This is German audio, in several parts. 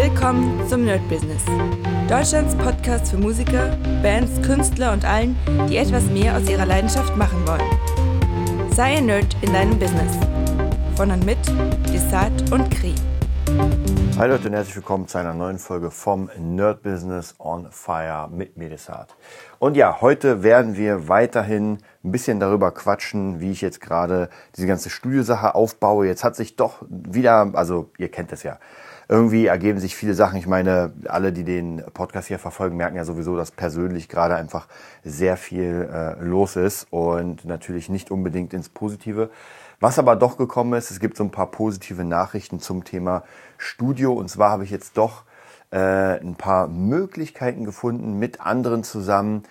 Willkommen zum Nerd Business. Deutschlands Podcast für Musiker, Bands, Künstler und allen, die etwas mehr aus ihrer Leidenschaft machen wollen. Sei ein Nerd in deinem Business. Von und mit Desart und Kri. Hi Leute und herzlich willkommen zu einer neuen Folge vom Nerd Business on Fire mit mir Desart. Und ja, heute werden wir weiterhin ein bisschen darüber quatschen, wie ich jetzt gerade diese ganze Studiosache aufbaue. Jetzt hat sich doch wieder, also ihr kennt es ja, irgendwie ergeben sich viele Sachen. Ich meine, alle, die den Podcast hier verfolgen, merken ja sowieso, dass persönlich gerade einfach sehr viel äh, los ist und natürlich nicht unbedingt ins Positive. Was aber doch gekommen ist, es gibt so ein paar positive Nachrichten zum Thema Studio. Und zwar habe ich jetzt doch äh, ein paar Möglichkeiten gefunden, mit anderen zusammen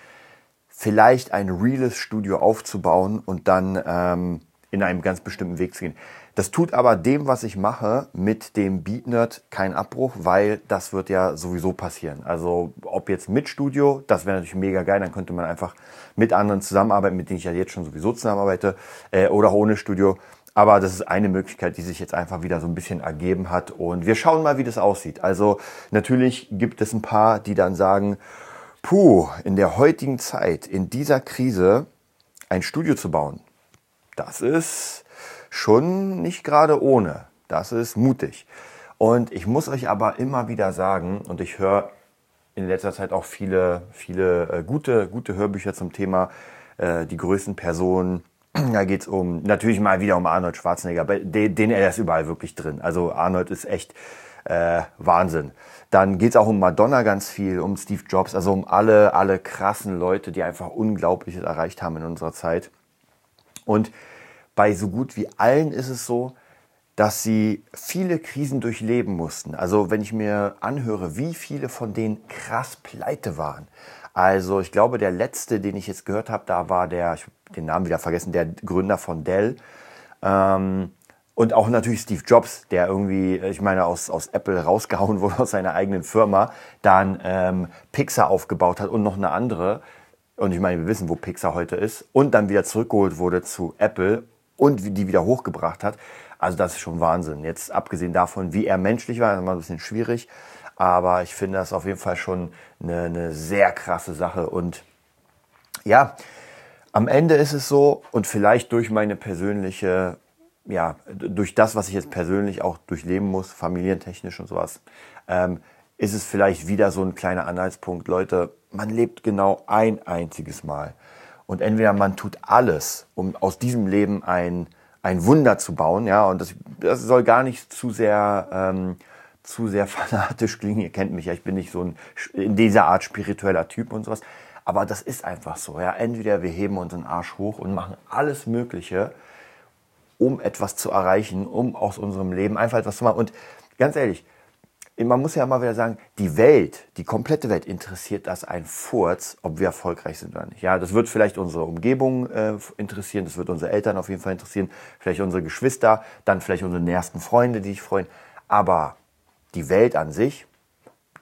vielleicht ein reales Studio aufzubauen und dann ähm, in einem ganz bestimmten Weg zu gehen. Das tut aber dem, was ich mache, mit dem BeatNerd keinen Abbruch, weil das wird ja sowieso passieren. Also ob jetzt mit Studio, das wäre natürlich mega geil, dann könnte man einfach mit anderen zusammenarbeiten, mit denen ich ja jetzt schon sowieso zusammenarbeite, äh, oder auch ohne Studio. Aber das ist eine Möglichkeit, die sich jetzt einfach wieder so ein bisschen ergeben hat. Und wir schauen mal, wie das aussieht. Also natürlich gibt es ein paar, die dann sagen, puh, in der heutigen Zeit, in dieser Krise, ein Studio zu bauen, das ist schon nicht gerade ohne. Das ist mutig. Und ich muss euch aber immer wieder sagen, und ich höre in letzter Zeit auch viele, viele äh, gute, gute Hörbücher zum Thema äh, die größten Personen. Da geht es um, natürlich mal wieder um Arnold Schwarzenegger, den, den er ist überall wirklich drin. Also Arnold ist echt äh, Wahnsinn. Dann geht es auch um Madonna ganz viel, um Steve Jobs, also um alle, alle krassen Leute, die einfach Unglaubliches erreicht haben in unserer Zeit. Und bei so gut wie allen ist es so, dass sie viele Krisen durchleben mussten. Also wenn ich mir anhöre, wie viele von denen krass pleite waren. Also ich glaube, der letzte, den ich jetzt gehört habe, da war der, ich habe den Namen wieder vergessen, der Gründer von Dell. Ähm, und auch natürlich Steve Jobs, der irgendwie, ich meine, aus, aus Apple rausgehauen wurde, aus seiner eigenen Firma, dann ähm, Pixar aufgebaut hat und noch eine andere. Und ich meine, wir wissen, wo Pixar heute ist. Und dann wieder zurückgeholt wurde zu Apple und die wieder hochgebracht hat. Also das ist schon Wahnsinn. Jetzt abgesehen davon, wie er menschlich war, das war ein bisschen schwierig. Aber ich finde das auf jeden Fall schon eine, eine sehr krasse Sache. Und ja, am Ende ist es so, und vielleicht durch meine persönliche, ja, durch das, was ich jetzt persönlich auch durchleben muss, familientechnisch und sowas, ähm, ist es vielleicht wieder so ein kleiner Anhaltspunkt. Leute, man lebt genau ein einziges Mal. Und entweder man tut alles, um aus diesem Leben ein, ein Wunder zu bauen, ja, und das, das soll gar nicht zu sehr, ähm, zu sehr fanatisch klingen. Ihr kennt mich ja, ich bin nicht so ein, in dieser Art spiritueller Typ und sowas. Aber das ist einfach so, ja. Entweder wir heben unseren Arsch hoch und machen alles Mögliche, um etwas zu erreichen, um aus unserem Leben einfach etwas zu machen. Und ganz ehrlich, man muss ja mal wieder sagen, die Welt, die komplette Welt interessiert das ein Furz, ob wir erfolgreich sind oder nicht. Ja, das wird vielleicht unsere Umgebung äh, interessieren, das wird unsere Eltern auf jeden Fall interessieren, vielleicht unsere Geschwister, dann vielleicht unsere nächsten Freunde, die sich freuen. Aber die Welt an sich,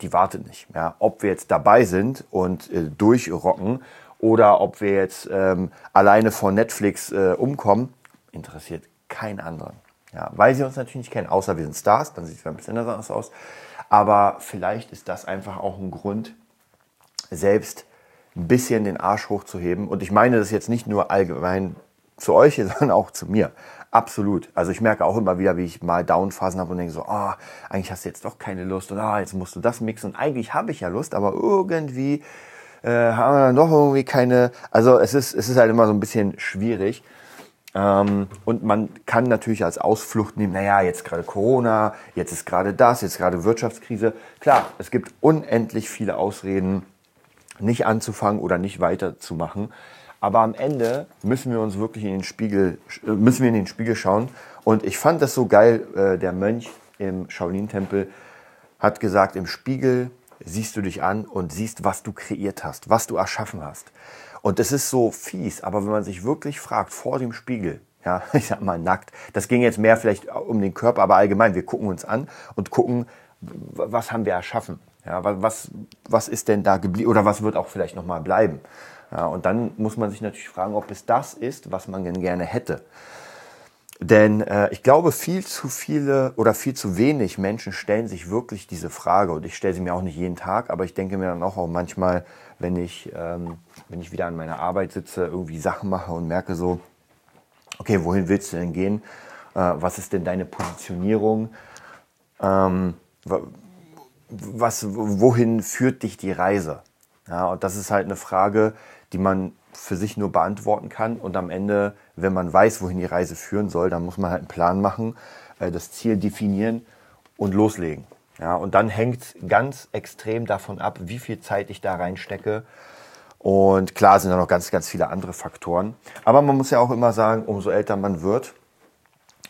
die wartet nicht. Ja, ob wir jetzt dabei sind und äh, durchrocken oder ob wir jetzt ähm, alleine von Netflix äh, umkommen, interessiert keinen anderen. Ja, weil sie uns natürlich nicht kennen, außer wir sind Stars, dann sieht es ein bisschen anders aus. Aber vielleicht ist das einfach auch ein Grund, selbst ein bisschen den Arsch hochzuheben. Und ich meine das jetzt nicht nur allgemein zu euch, sondern auch zu mir. Absolut. Also ich merke auch immer wieder, wie ich mal Downphasen habe und denke so, ah, oh, eigentlich hast du jetzt doch keine Lust und ah, jetzt musst du das mixen. Und eigentlich habe ich ja Lust, aber irgendwie äh, haben wir dann doch irgendwie keine. Also es ist, es ist halt immer so ein bisschen schwierig. Ähm, und man kann natürlich als Ausflucht nehmen, naja, jetzt gerade Corona, jetzt ist gerade das, jetzt gerade Wirtschaftskrise. Klar, es gibt unendlich viele Ausreden, nicht anzufangen oder nicht weiterzumachen. Aber am Ende müssen wir uns wirklich in den Spiegel, äh, müssen wir in den Spiegel schauen. Und ich fand das so geil, äh, der Mönch im Shaolin-Tempel hat gesagt, im Spiegel siehst du dich an und siehst, was du kreiert hast, was du erschaffen hast. Und das ist so fies, aber wenn man sich wirklich fragt, vor dem Spiegel, ja, ich sag mal nackt, das ging jetzt mehr vielleicht um den Körper, aber allgemein, wir gucken uns an und gucken, was haben wir erschaffen? Ja, was, was ist denn da geblieben oder was wird auch vielleicht nochmal bleiben? Ja, und dann muss man sich natürlich fragen, ob es das ist, was man denn gerne hätte. Denn äh, ich glaube, viel zu viele oder viel zu wenig Menschen stellen sich wirklich diese Frage. Und ich stelle sie mir auch nicht jeden Tag, aber ich denke mir dann auch, auch manchmal, wenn ich, ähm, wenn ich wieder an meiner Arbeit sitze, irgendwie Sachen mache und merke so, okay, wohin willst du denn gehen? Äh, was ist denn deine Positionierung? Ähm, was, wohin führt dich die Reise? Ja, und das ist halt eine Frage, die man für sich nur beantworten kann. Und am Ende, wenn man weiß, wohin die Reise führen soll, dann muss man halt einen Plan machen, äh, das Ziel definieren und loslegen. Ja, und dann hängt ganz extrem davon ab, wie viel Zeit ich da reinstecke. Und klar sind da noch ganz, ganz viele andere Faktoren. Aber man muss ja auch immer sagen, umso älter man wird,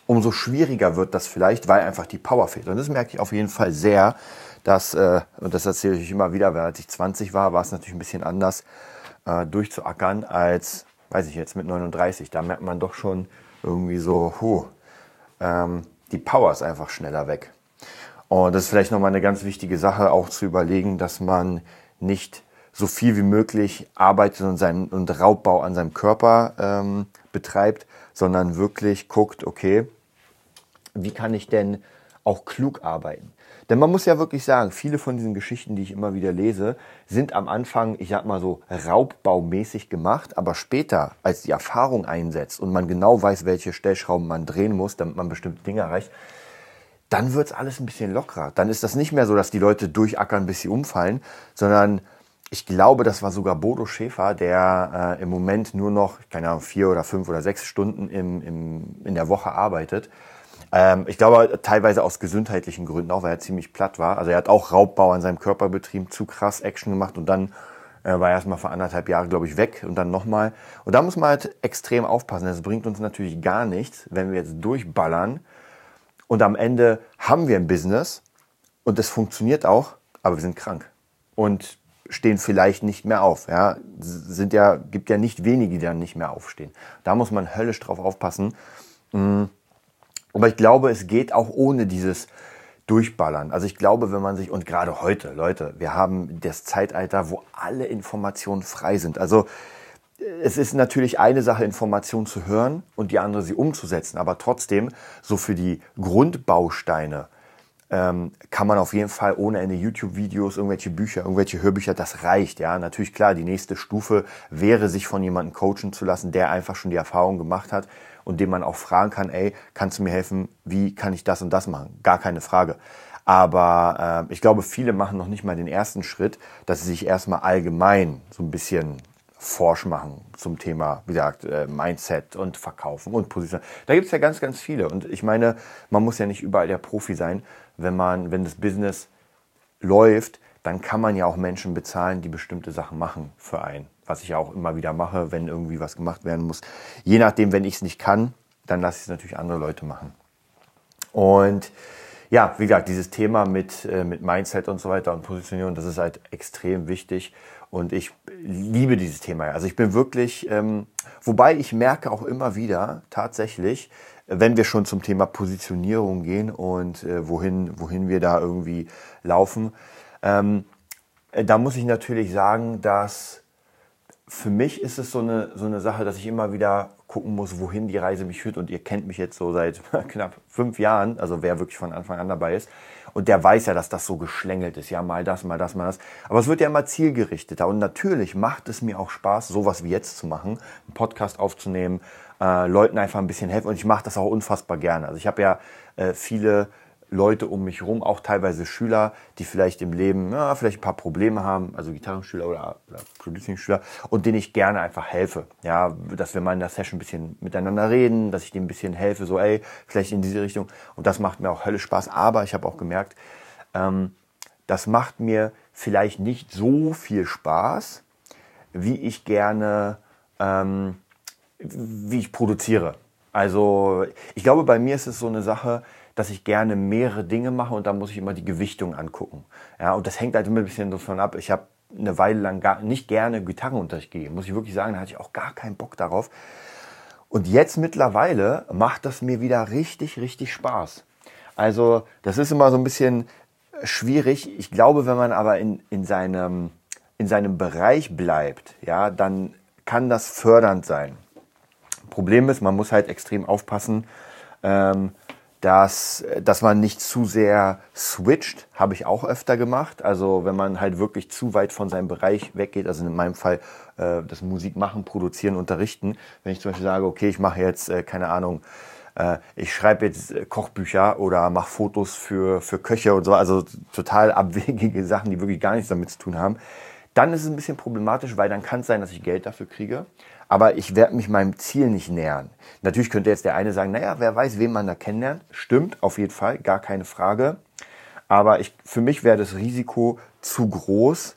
umso schwieriger wird das vielleicht, weil einfach die Power fehlt. Und das merke ich auf jeden Fall sehr, dass, äh, und das erzähle ich immer wieder, weil als ich 20 war, war es natürlich ein bisschen anders, äh, durchzuackern als, weiß ich jetzt, mit 39. Da merkt man doch schon irgendwie so, huh, ähm, die Power ist einfach schneller weg. Und das ist vielleicht nochmal eine ganz wichtige Sache, auch zu überlegen, dass man nicht so viel wie möglich arbeitet und, seinen, und Raubbau an seinem Körper ähm, betreibt, sondern wirklich guckt, okay, wie kann ich denn auch klug arbeiten? Denn man muss ja wirklich sagen, viele von diesen Geschichten, die ich immer wieder lese, sind am Anfang, ich sag mal so, raubbaumäßig gemacht, aber später, als die Erfahrung einsetzt und man genau weiß, welche Stellschrauben man drehen muss, damit man bestimmte Dinge erreicht, dann wird's alles ein bisschen lockerer. Dann ist das nicht mehr so, dass die Leute durchackern, bis sie umfallen, sondern ich glaube, das war sogar Bodo Schäfer, der äh, im Moment nur noch, keine Ahnung, vier oder fünf oder sechs Stunden im, im, in der Woche arbeitet ähm, ich glaube, teilweise aus gesundheitlichen Gründen auch, weil er ziemlich platt war. Also er hat auch Raubbau an seinem Körper betrieben, zu krass Action gemacht und dann äh, war er erstmal für anderthalb Jahre, glaube ich, weg und dann nochmal. Und da muss man halt extrem aufpassen. Das bringt uns natürlich gar nichts, wenn wir jetzt durchballern und am Ende haben wir ein Business und es funktioniert auch, aber wir sind krank und stehen vielleicht nicht mehr auf. Ja, sind ja, gibt ja nicht wenige, die dann nicht mehr aufstehen. Da muss man höllisch drauf aufpassen. Mhm aber ich glaube, es geht auch ohne dieses Durchballern. Also ich glaube, wenn man sich, und gerade heute, Leute, wir haben das Zeitalter, wo alle Informationen frei sind. Also es ist natürlich eine Sache, Informationen zu hören und die andere, sie umzusetzen. Aber trotzdem, so für die Grundbausteine ähm, kann man auf jeden Fall ohne Ende YouTube-Videos, irgendwelche Bücher, irgendwelche Hörbücher, das reicht. Ja, natürlich klar, die nächste Stufe wäre, sich von jemandem coachen zu lassen, der einfach schon die Erfahrung gemacht hat und dem man auch fragen kann, ey, kannst du mir helfen, wie kann ich das und das machen? Gar keine Frage. Aber äh, ich glaube, viele machen noch nicht mal den ersten Schritt, dass sie sich erstmal allgemein so ein bisschen forsch machen zum Thema, wie gesagt, äh, Mindset und Verkaufen und Position. Da gibt's ja ganz, ganz viele. Und ich meine, man muss ja nicht überall der Profi sein, wenn man, wenn das Business läuft, dann kann man ja auch Menschen bezahlen, die bestimmte Sachen machen für einen was ich auch immer wieder mache, wenn irgendwie was gemacht werden muss. Je nachdem, wenn ich es nicht kann, dann lasse ich es natürlich andere Leute machen. Und ja, wie gesagt, dieses Thema mit, äh, mit Mindset und so weiter und Positionierung, das ist halt extrem wichtig. Und ich liebe dieses Thema. Also ich bin wirklich, ähm, wobei ich merke auch immer wieder tatsächlich, wenn wir schon zum Thema Positionierung gehen und äh, wohin, wohin wir da irgendwie laufen, ähm, äh, da muss ich natürlich sagen, dass für mich ist es so eine, so eine Sache, dass ich immer wieder gucken muss, wohin die Reise mich führt. Und ihr kennt mich jetzt so seit knapp fünf Jahren, also wer wirklich von Anfang an dabei ist. Und der weiß ja, dass das so geschlängelt ist. Ja, mal das, mal das, mal das. Aber es wird ja immer zielgerichteter. Und natürlich macht es mir auch Spaß, sowas wie jetzt zu machen, einen Podcast aufzunehmen, äh, Leuten einfach ein bisschen helfen. Und ich mache das auch unfassbar gerne. Also ich habe ja äh, viele Leute um mich herum, auch teilweise Schüler, die vielleicht im Leben ja, vielleicht ein paar Probleme haben, also Gitarrenschüler oder, oder Producing-Schüler, und denen ich gerne einfach helfe. Ja, dass wir mal in der Session ein bisschen miteinander reden, dass ich denen ein bisschen helfe, so ey, vielleicht in diese Richtung. Und das macht mir auch Hölle Spaß. Aber ich habe auch gemerkt, ähm, das macht mir vielleicht nicht so viel Spaß, wie ich gerne, ähm, wie ich produziere. Also ich glaube, bei mir ist es so eine Sache, dass ich gerne mehrere Dinge mache und da muss ich immer die Gewichtung angucken. Ja, und das hängt halt immer ein bisschen davon ab. Ich habe eine Weile lang gar nicht gerne Gitarrenunterricht gegeben, muss ich wirklich sagen, da hatte ich auch gar keinen Bock darauf. Und jetzt mittlerweile macht das mir wieder richtig, richtig Spaß. Also das ist immer so ein bisschen schwierig. Ich glaube, wenn man aber in, in, seinem, in seinem Bereich bleibt, ja, dann kann das fördernd sein. Problem ist, man muss halt extrem aufpassen, Ähm, dass, dass man nicht zu sehr switcht, habe ich auch öfter gemacht. Also wenn man halt wirklich zu weit von seinem Bereich weggeht, also in meinem Fall äh, das Musik machen, produzieren, unterrichten. Wenn ich zum Beispiel sage, okay, ich mache jetzt, äh, keine Ahnung, äh, ich schreibe jetzt äh, Kochbücher oder mache Fotos für, für Köche und so, also total abwegige Sachen, die wirklich gar nichts damit zu tun haben, dann ist es ein bisschen problematisch, weil dann kann es sein, dass ich Geld dafür kriege aber ich werde mich meinem Ziel nicht nähern. Natürlich könnte jetzt der eine sagen, naja, wer weiß, wen man da kennenlernt. Stimmt, auf jeden Fall, gar keine Frage. Aber ich, für mich wäre das Risiko zu groß,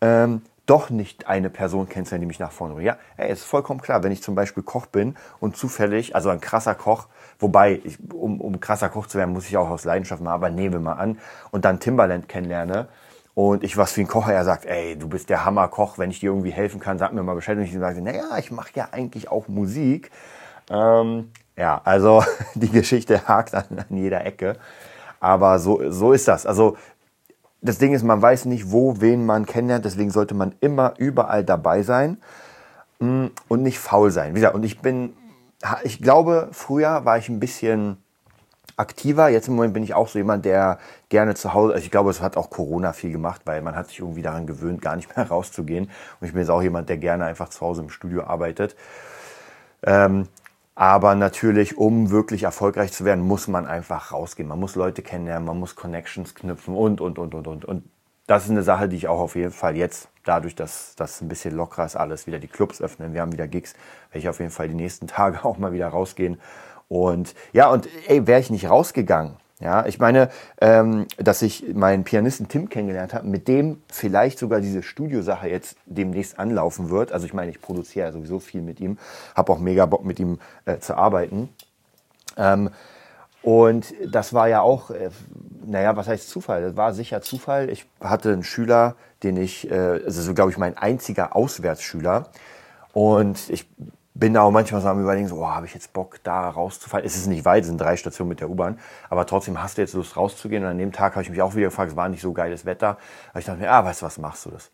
ähm, doch nicht eine Person kennenzulernen, die mich nach vorne bringt. Ja, ey, ist vollkommen klar, wenn ich zum Beispiel Koch bin und zufällig, also ein krasser Koch, wobei, ich, um, um krasser Koch zu werden, muss ich auch aus Leidenschaft machen, aber nehmen wir mal an, und dann Timbaland kennenlerne, und ich was wie ein Kocher, er sagt, ey, du bist der Hammerkoch, wenn ich dir irgendwie helfen kann, sag mir mal Bescheid. Und ich sage, naja, ich mache ja eigentlich auch Musik. Ähm, ja, also die Geschichte hakt an, an jeder Ecke. Aber so, so ist das. Also das Ding ist, man weiß nicht, wo, wen man kennenlernt. Deswegen sollte man immer überall dabei sein mm, und nicht faul sein. Wie gesagt, und ich bin, ich glaube, früher war ich ein bisschen aktiver. Jetzt im Moment bin ich auch so jemand, der gerne zu Hause, also ich glaube, es hat auch Corona viel gemacht, weil man hat sich irgendwie daran gewöhnt, gar nicht mehr rauszugehen. Und ich bin jetzt auch jemand, der gerne einfach zu Hause im Studio arbeitet. Ähm, aber natürlich, um wirklich erfolgreich zu werden, muss man einfach rausgehen. Man muss Leute kennenlernen, man muss Connections knüpfen und, und, und, und, und. Und das ist eine Sache, die ich auch auf jeden Fall jetzt, dadurch, dass das ein bisschen lockerer ist, alles wieder die Clubs öffnen, wir haben wieder Gigs, werde ich auf jeden Fall die nächsten Tage auch mal wieder rausgehen und ja, und ey, wäre ich nicht rausgegangen, ja, ich meine, ähm, dass ich meinen Pianisten Tim kennengelernt habe, mit dem vielleicht sogar diese Studiosache jetzt demnächst anlaufen wird. Also ich meine, ich produziere ja sowieso viel mit ihm, habe auch mega Bock mit ihm äh, zu arbeiten. Ähm, und das war ja auch, äh, naja, was heißt Zufall? Das war sicher Zufall. Ich hatte einen Schüler, den ich, äh, also so glaube ich mein einziger Auswärtsschüler. Und ich bin da auch manchmal so am überlegen, so, oh, habe ich jetzt Bock, da rauszufallen? Es ist nicht weit, es sind drei Stationen mit der U-Bahn, aber trotzdem hast du jetzt Lust rauszugehen. Und an dem Tag habe ich mich auch wieder gefragt, es war nicht so geiles Wetter. Aber ich dachte mir, ah, weißt du was, machst du das?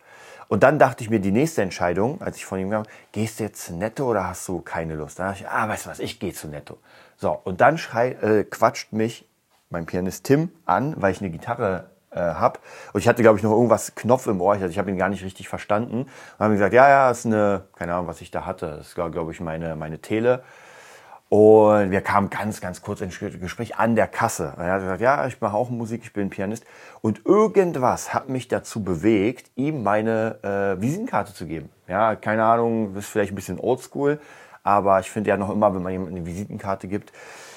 Und dann dachte ich mir, die nächste Entscheidung, als ich von ihm kam, gehst du jetzt zu Netto oder hast du keine Lust? Dann dachte ich, ah, weißt du was, ich gehe zu Netto. So, und dann schrei, äh, quatscht mich mein Pianist Tim an, weil ich eine Gitarre äh, habe. Und ich hatte, glaube ich, noch irgendwas Knopf im Ohr. Ich, ich habe ihn gar nicht richtig verstanden. Und haben gesagt, ja, ja, ist eine, keine Ahnung, was ich da hatte. Das war, glaube ich, meine, meine Tele. Und wir kamen ganz, ganz kurz ins Gespräch an der Kasse. Und er hat gesagt, ja, ich mache auch Musik, ich bin Pianist. Und irgendwas hat mich dazu bewegt, ihm meine äh, Visitenkarte zu geben. Ja, keine Ahnung, ist vielleicht ein bisschen oldschool, aber ich finde ja noch immer, wenn man jemandem eine Visitenkarte gibt,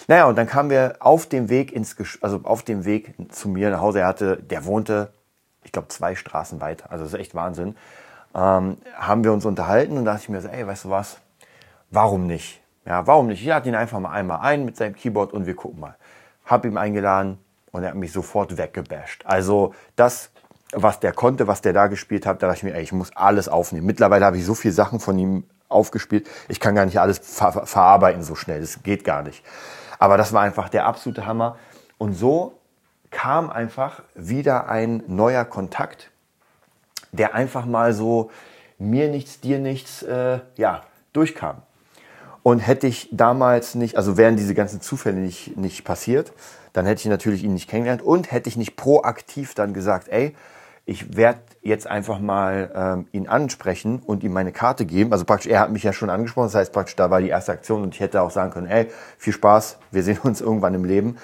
naja, und dann kamen wir auf dem Weg ins, Gesch also auf dem Weg zu mir nach Hause. Er hatte, der wohnte, ich glaube, zwei Straßen weiter. Also das ist echt Wahnsinn. Ähm, haben wir uns unterhalten und dachte ich mir so, ey, weißt du was? Warum nicht? Ja, warum nicht? Ich lade ihn einfach mal einmal ein mit seinem Keyboard und wir gucken mal. Hab ihm eingeladen und er hat mich sofort weggebasht. Also das, was der konnte, was der da gespielt hat, da dachte ich mir, ey, ich muss alles aufnehmen. Mittlerweile habe ich so viele Sachen von ihm aufgespielt. Ich kann gar nicht alles ver verarbeiten so schnell. Das geht gar nicht. Aber das war einfach der absolute Hammer. Und so kam einfach wieder ein neuer Kontakt, der einfach mal so mir nichts, dir nichts, äh, ja, durchkam. Und hätte ich damals nicht, also wären diese ganzen Zufälle nicht, nicht passiert, dann hätte ich natürlich ihn nicht kennengelernt und hätte ich nicht proaktiv dann gesagt, ey, ich werde jetzt einfach mal ähm, ihn ansprechen und ihm meine Karte geben. Also praktisch, er hat mich ja schon angesprochen, das heißt praktisch, da war die erste Aktion und ich hätte auch sagen können, ey, viel Spaß, wir sehen uns irgendwann im Leben.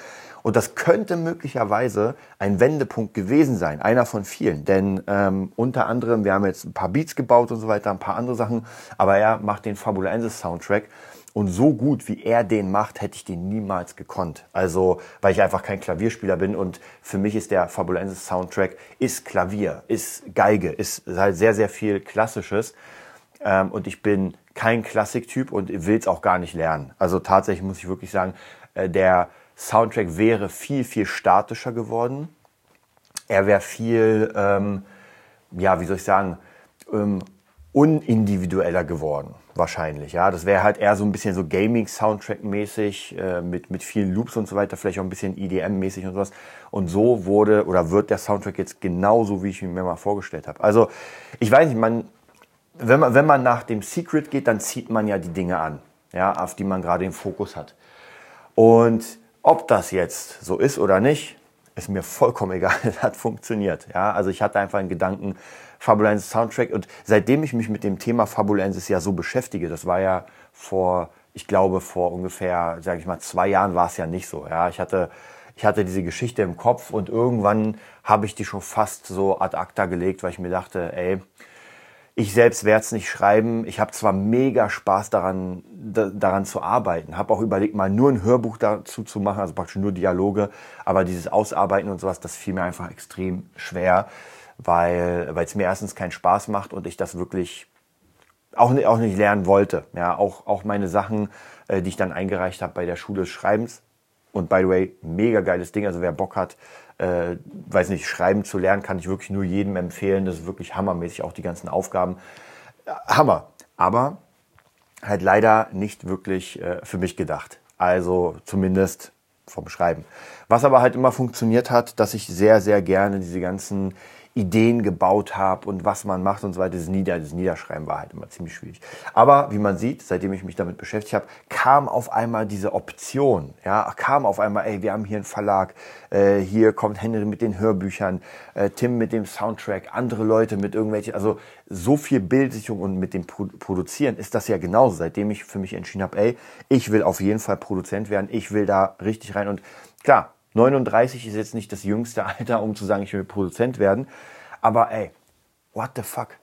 Und das könnte möglicherweise ein Wendepunkt gewesen sein, einer von vielen. Denn ähm, unter anderem, wir haben jetzt ein paar Beats gebaut und so weiter, ein paar andere Sachen, aber er macht den Fabulensis Soundtrack. Und so gut wie er den macht, hätte ich den niemals gekonnt. Also, weil ich einfach kein Klavierspieler bin und für mich ist der Fabulensis Soundtrack ist Klavier, ist Geige, ist halt sehr, sehr viel Klassisches. Ähm, und ich bin kein Klassiktyp und will es auch gar nicht lernen. Also tatsächlich muss ich wirklich sagen, äh, der Soundtrack wäre viel, viel statischer geworden. Er wäre viel, ähm, ja, wie soll ich sagen, ähm, unindividueller geworden, wahrscheinlich. Ja, das wäre halt eher so ein bisschen so Gaming-Soundtrack-mäßig, äh, mit, mit vielen Loops und so weiter, vielleicht auch ein bisschen EDM-mäßig und sowas. Und so wurde oder wird der Soundtrack jetzt genauso, wie ich mir mal vorgestellt habe. Also, ich weiß nicht, man, wenn man, wenn man nach dem Secret geht, dann zieht man ja die Dinge an, ja, auf die man gerade den Fokus hat. Und ob das jetzt so ist oder nicht, ist mir vollkommen egal. Es hat funktioniert. Ja, also ich hatte einfach einen Gedanken, Fabulensis Soundtrack. Und seitdem ich mich mit dem Thema Fabulensis ja so beschäftige, das war ja vor, ich glaube, vor ungefähr, sage ich mal, zwei Jahren war es ja nicht so. Ja, ich hatte, ich hatte diese Geschichte im Kopf und irgendwann habe ich die schon fast so ad acta gelegt, weil ich mir dachte, ey, ich selbst werde es nicht schreiben. Ich habe zwar mega Spaß daran, daran zu arbeiten, habe auch überlegt, mal nur ein Hörbuch dazu zu machen, also praktisch nur Dialoge, aber dieses Ausarbeiten und sowas, das fiel mir einfach extrem schwer, weil es mir erstens keinen Spaß macht und ich das wirklich auch, auch nicht lernen wollte. Ja, auch, auch meine Sachen, äh, die ich dann eingereicht habe bei der Schule des Schreibens. Und by the way, mega geiles Ding. Also wer Bock hat, äh, weiß nicht, schreiben zu lernen, kann ich wirklich nur jedem empfehlen. Das ist wirklich hammermäßig, auch die ganzen Aufgaben. Äh, Hammer. Aber halt leider nicht wirklich äh, für mich gedacht. Also zumindest vom Schreiben. Was aber halt immer funktioniert hat, dass ich sehr, sehr gerne diese ganzen Ideen gebaut habe und was man macht und so weiter. Das, Nieder das Niederschreiben war halt immer ziemlich schwierig. Aber wie man sieht, seitdem ich mich damit beschäftigt habe, kam auf einmal diese Option. Ja, kam auf einmal, ey, wir haben hier einen Verlag, äh, hier kommt Henry mit den Hörbüchern, äh, Tim mit dem Soundtrack, andere Leute mit irgendwelchen, also so viel Bildsicherung und mit dem Pro Produzieren ist das ja genauso. Seitdem ich für mich entschieden habe, ey, ich will auf jeden Fall Produzent werden, ich will da richtig rein und klar, 39 ist jetzt nicht das jüngste Alter, um zu sagen, ich will Produzent werden. Aber ey, what the fuck?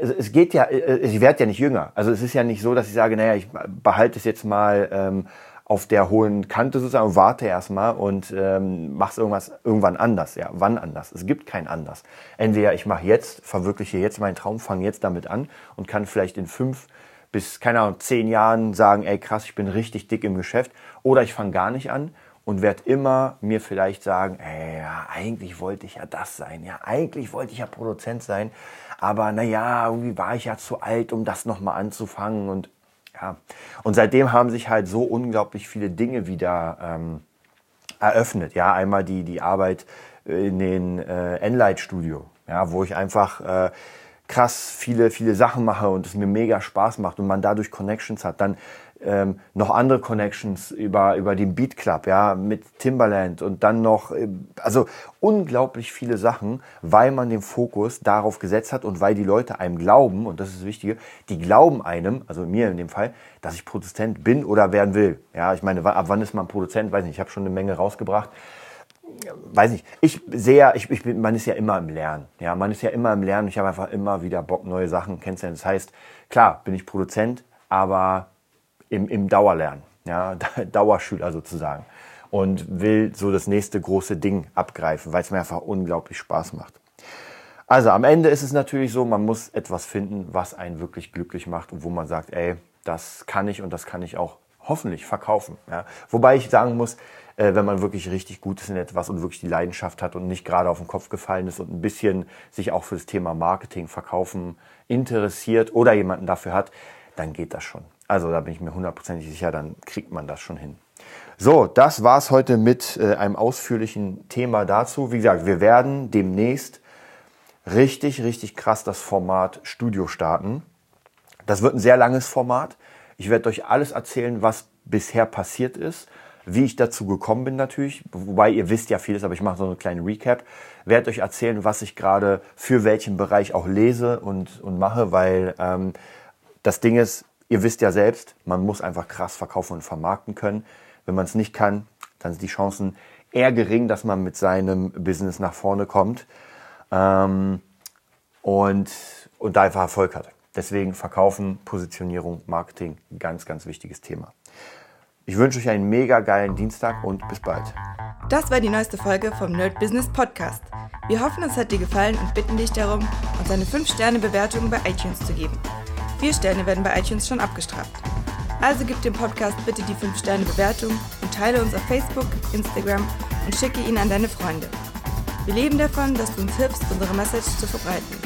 Es geht ja, ich werde ja nicht jünger. Also es ist ja nicht so, dass ich sage, naja, ich behalte es jetzt mal ähm, auf der hohen Kante sozusagen und warte erstmal und ähm, mach's irgendwas irgendwann anders. Ja, wann anders? Es gibt kein anders. Entweder ich mache jetzt, verwirkliche jetzt meinen Traum, fange jetzt damit an und kann vielleicht in fünf bis, keine Ahnung, zehn Jahren sagen, ey krass, ich bin richtig dick im Geschäft. Oder ich fange gar nicht an und werde immer mir vielleicht sagen, ey, ja, eigentlich wollte ich ja das sein, ja, eigentlich wollte ich ja Produzent sein, aber naja, irgendwie war ich ja zu alt, um das nochmal anzufangen. Und ja, und seitdem haben sich halt so unglaublich viele Dinge wieder ähm, eröffnet, ja, einmal die, die Arbeit in den äh, Enlight Studio, ja, wo ich einfach äh, krass viele, viele Sachen mache und es mir mega Spaß macht und man dadurch Connections hat. Dann ähm, noch andere Connections über, über den Beat Club, ja, mit Timbaland und dann noch, äh, also unglaublich viele Sachen, weil man den Fokus darauf gesetzt hat und weil die Leute einem glauben, und das ist das Wichtige, die glauben einem, also mir in dem Fall, dass ich Produzent bin oder werden will. Ja, ich meine, ab wann ist man Produzent? Weiß nicht, ich habe schon eine Menge rausgebracht weiß nicht, ich sehe, ich, ich bin, man ist ja immer im Lernen. Ja, man ist ja immer im Lernen. Ich habe einfach immer wieder Bock, neue Sachen kennenzulernen. Das heißt, klar, bin ich Produzent, aber im, im Dauerlernen, ja, Dauerschüler sozusagen. Und will so das nächste große Ding abgreifen, weil es mir einfach unglaublich Spaß macht. Also am Ende ist es natürlich so, man muss etwas finden, was einen wirklich glücklich macht und wo man sagt, ey, das kann ich und das kann ich auch hoffentlich verkaufen. Ja. Wobei ich sagen muss, äh, wenn man wirklich richtig gut ist in etwas und wirklich die Leidenschaft hat und nicht gerade auf den Kopf gefallen ist und ein bisschen sich auch für das Thema Marketing, Verkaufen interessiert oder jemanden dafür hat, dann geht das schon. Also da bin ich mir hundertprozentig sicher, dann kriegt man das schon hin. So, das war's heute mit äh, einem ausführlichen Thema dazu. Wie gesagt, wir werden demnächst richtig, richtig krass das Format Studio starten. Das wird ein sehr langes Format. Ich werde euch alles erzählen, was bisher passiert ist, wie ich dazu gekommen bin natürlich, wobei ihr wisst ja vieles, aber ich mache so eine kleine Recap. Werde euch erzählen, was ich gerade für welchen Bereich auch lese und, und mache, weil ähm, das Ding ist, ihr wisst ja selbst, man muss einfach krass verkaufen und vermarkten können. Wenn man es nicht kann, dann sind die Chancen eher gering, dass man mit seinem Business nach vorne kommt ähm, und, und da einfach Erfolg hat. Deswegen Verkaufen, Positionierung, Marketing, ganz, ganz wichtiges Thema. Ich wünsche euch einen mega geilen Dienstag und bis bald. Das war die neueste Folge vom Nerd Business Podcast. Wir hoffen, es hat dir gefallen und bitten dich darum, uns eine 5-Sterne-Bewertung bei iTunes zu geben. Vier Sterne werden bei iTunes schon abgestraft. Also gib dem Podcast bitte die 5-Sterne-Bewertung und teile uns auf Facebook, Instagram und schicke ihn an deine Freunde. Wir leben davon, dass du uns hilfst, unsere Message zu verbreiten.